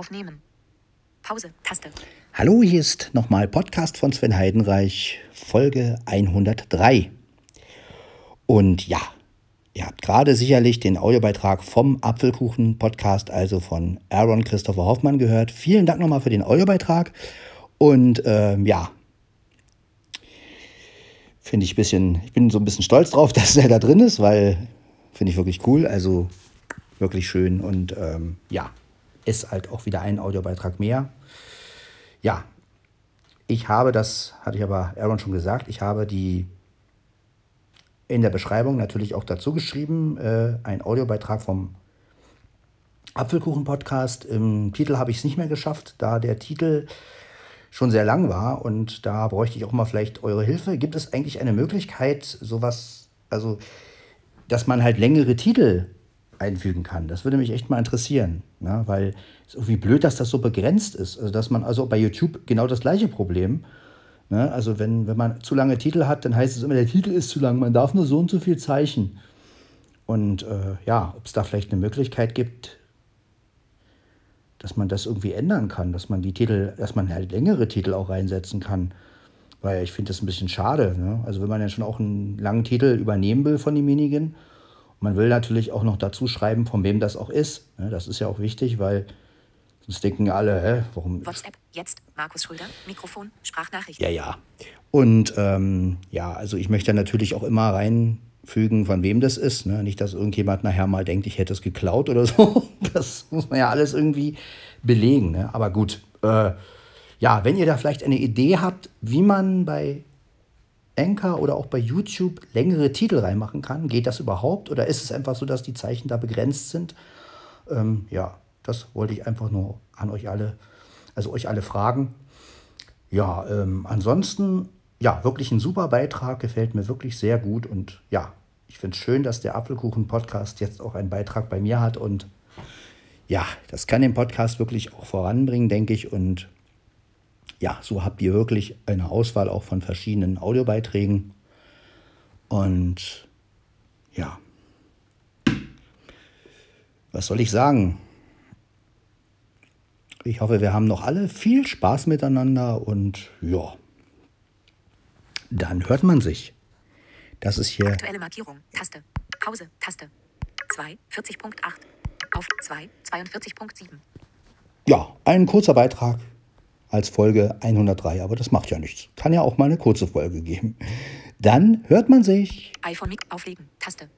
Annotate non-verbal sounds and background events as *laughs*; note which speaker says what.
Speaker 1: Aufnehmen. Pause. Taste.
Speaker 2: Hallo, hier ist nochmal Podcast von Sven Heidenreich, Folge 103. Und ja, ihr habt gerade sicherlich den Audiobeitrag vom Apfelkuchen-Podcast, also von Aaron Christopher Hoffmann gehört. Vielen Dank nochmal für den Audiobeitrag. Und ähm, ja, finde ich ein bisschen, ich bin so ein bisschen stolz drauf, *laughs* dass er da drin ist, weil finde ich wirklich cool. Also wirklich schön und ähm, ja, ist halt auch wieder ein Audiobeitrag mehr. Ja, ich habe das, hatte ich aber Aaron schon gesagt, ich habe die in der Beschreibung natürlich auch dazu geschrieben, äh, ein Audiobeitrag vom Apfelkuchen-Podcast. Im Titel habe ich es nicht mehr geschafft, da der Titel schon sehr lang war und da bräuchte ich auch mal vielleicht eure Hilfe. Gibt es eigentlich eine Möglichkeit, sowas, also, dass man halt längere Titel einfügen kann. Das würde mich echt mal interessieren, ne? weil es irgendwie blöd, dass das so begrenzt ist. Also dass man, also bei YouTube genau das gleiche Problem. Ne? Also wenn, wenn man zu lange Titel hat, dann heißt es immer, der Titel ist zu lang, man darf nur so und so viel Zeichen. Und äh, ja, ob es da vielleicht eine Möglichkeit gibt, dass man das irgendwie ändern kann, dass man die Titel, dass man halt längere Titel auch reinsetzen kann. Weil ich finde das ein bisschen schade. Ne? Also wenn man ja schon auch einen langen Titel übernehmen will von demjenigen, man will natürlich auch noch dazu schreiben, von wem das auch ist. Das ist ja auch wichtig, weil sonst denken alle, hä, warum.
Speaker 1: WhatsApp, jetzt, Markus Schröder, Mikrofon, Sprachnachricht.
Speaker 2: Ja, ja. Und ähm, ja, also ich möchte natürlich auch immer reinfügen, von wem das ist. Ne? Nicht, dass irgendjemand nachher mal denkt, ich hätte es geklaut oder *laughs* so. Das muss man ja alles irgendwie belegen. Ne? Aber gut. Äh, ja, wenn ihr da vielleicht eine Idee habt, wie man bei Anchor oder auch bei YouTube längere Titel reinmachen kann. Geht das überhaupt oder ist es einfach so, dass die Zeichen da begrenzt sind? Ähm, ja, das wollte ich einfach nur an euch alle, also euch alle fragen. Ja, ähm, ansonsten, ja, wirklich ein super Beitrag, gefällt mir wirklich sehr gut und ja, ich finde es schön, dass der Apfelkuchen-Podcast jetzt auch einen Beitrag bei mir hat und ja, das kann den Podcast wirklich auch voranbringen, denke ich. Und ja, so habt ihr wirklich eine Auswahl auch von verschiedenen Audiobeiträgen. Und ja, was soll ich sagen? Ich hoffe, wir haben noch alle viel Spaß miteinander und ja, dann hört man sich. Das ist hier.
Speaker 1: Aktuelle Markierung, Taste, Pause, Taste. 2, 40.8. Auf 2, 42.7.
Speaker 2: Ja, ein kurzer Beitrag als Folge 103, aber das macht ja nichts. Kann ja auch mal eine kurze Folge geben. Dann hört man sich.
Speaker 1: iPhone auflegen, Taste.